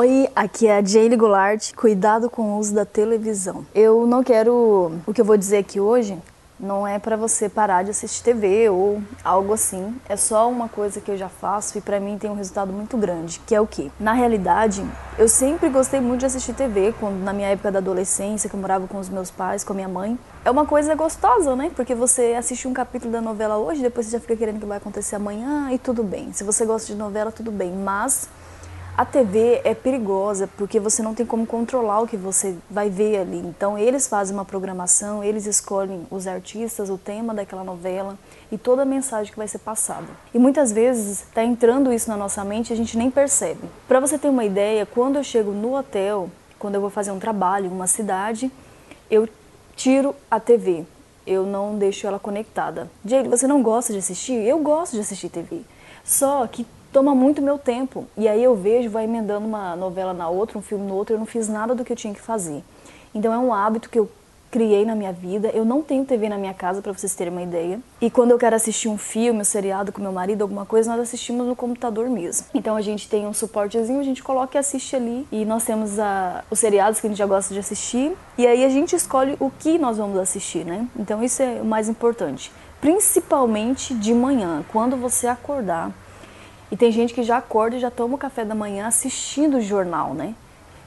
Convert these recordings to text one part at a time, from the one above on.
Oi, aqui é a Jaylee Goulart. Cuidado com o uso da televisão. Eu não quero. O que eu vou dizer aqui hoje não é para você parar de assistir TV ou algo assim. É só uma coisa que eu já faço e para mim tem um resultado muito grande, que é o que? Na realidade, eu sempre gostei muito de assistir TV, quando na minha época da adolescência, que eu morava com os meus pais, com a minha mãe. É uma coisa gostosa, né? Porque você assiste um capítulo da novela hoje, depois você já fica querendo que vai acontecer amanhã e tudo bem. Se você gosta de novela, tudo bem, mas a TV é perigosa porque você não tem como controlar o que você vai ver ali. Então eles fazem uma programação, eles escolhem os artistas, o tema daquela novela e toda a mensagem que vai ser passada. E muitas vezes está entrando isso na nossa mente e a gente nem percebe. Para você ter uma ideia, quando eu chego no hotel, quando eu vou fazer um trabalho em uma cidade, eu tiro a TV. Eu não deixo ela conectada. Jade, você não gosta de assistir? Eu gosto de assistir TV. Só que toma muito meu tempo. E aí eu vejo, vai emendando uma novela na outra, um filme no outro, eu não fiz nada do que eu tinha que fazer. Então é um hábito que eu criei na minha vida. Eu não tenho TV na minha casa, para vocês terem uma ideia. E quando eu quero assistir um filme, um seriado com meu marido, alguma coisa, nós assistimos no computador mesmo. Então a gente tem um suportezinho, a gente coloca e assiste ali. E nós temos a, os seriados que a gente já gosta de assistir. E aí a gente escolhe o que nós vamos assistir, né? Então isso é o mais importante. Principalmente de manhã, quando você acordar e tem gente que já acorda e já toma o café da manhã assistindo o jornal, né?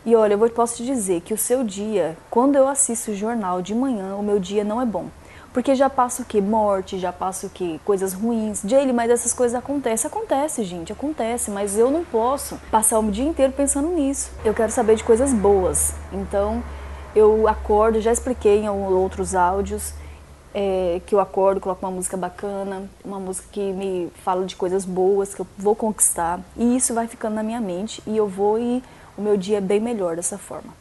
E olha, eu posso te dizer que o seu dia, quando eu assisto o jornal de manhã, o meu dia não é bom. Porque já passa o que? Morte, já passa o que? Coisas ruins. Jaylee, mas essas coisas acontecem. Acontece, gente, acontece. Mas eu não posso passar o dia inteiro pensando nisso. Eu quero saber de coisas boas. Então, eu acordo, já expliquei em outros áudios, é, que eu acordo, coloco uma música bacana, uma música que me fala de coisas boas que eu vou conquistar e isso vai ficando na minha mente e eu vou e o meu dia é bem melhor dessa forma.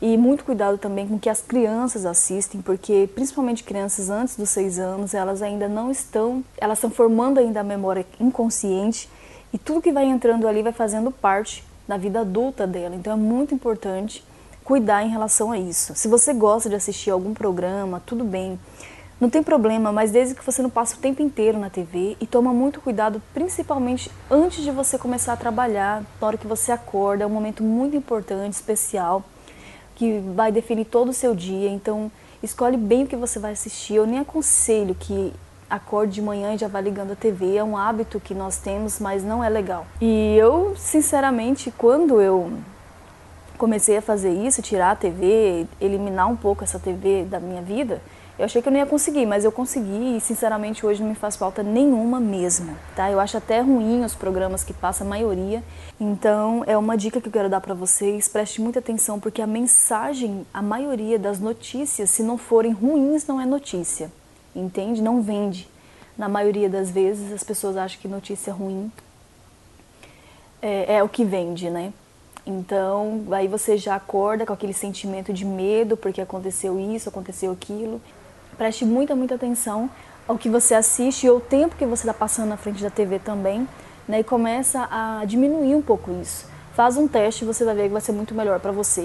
E muito cuidado também com que as crianças assistem, porque principalmente crianças antes dos seis anos, elas ainda não estão, elas estão formando ainda a memória inconsciente e tudo que vai entrando ali vai fazendo parte da vida adulta dela. Então é muito importante cuidar em relação a isso. Se você gosta de assistir algum programa, tudo bem. Não tem problema, mas desde que você não passe o tempo inteiro na TV e toma muito cuidado, principalmente antes de você começar a trabalhar, na hora que você acorda, é um momento muito importante, especial, que vai definir todo o seu dia. Então, escolhe bem o que você vai assistir. Eu nem aconselho que acorde de manhã e já vá ligando a TV. É um hábito que nós temos, mas não é legal. E eu, sinceramente, quando eu comecei a fazer isso, tirar a TV, eliminar um pouco essa TV da minha vida, eu achei que eu não ia conseguir, mas eu consegui e sinceramente hoje não me faz falta nenhuma mesmo, tá? Eu acho até ruim os programas que passa a maioria. Então, é uma dica que eu quero dar para vocês, preste muita atenção porque a mensagem, a maioria das notícias, se não forem ruins, não é notícia. Entende? Não vende. Na maioria das vezes as pessoas acham que notícia ruim é, é o que vende, né? Então, aí você já acorda com aquele sentimento de medo porque aconteceu isso, aconteceu aquilo. Preste muita, muita atenção ao que você assiste e ao tempo que você está passando na frente da TV também, né? E começa a diminuir um pouco isso. Faz um teste você vai ver que vai ser muito melhor para você.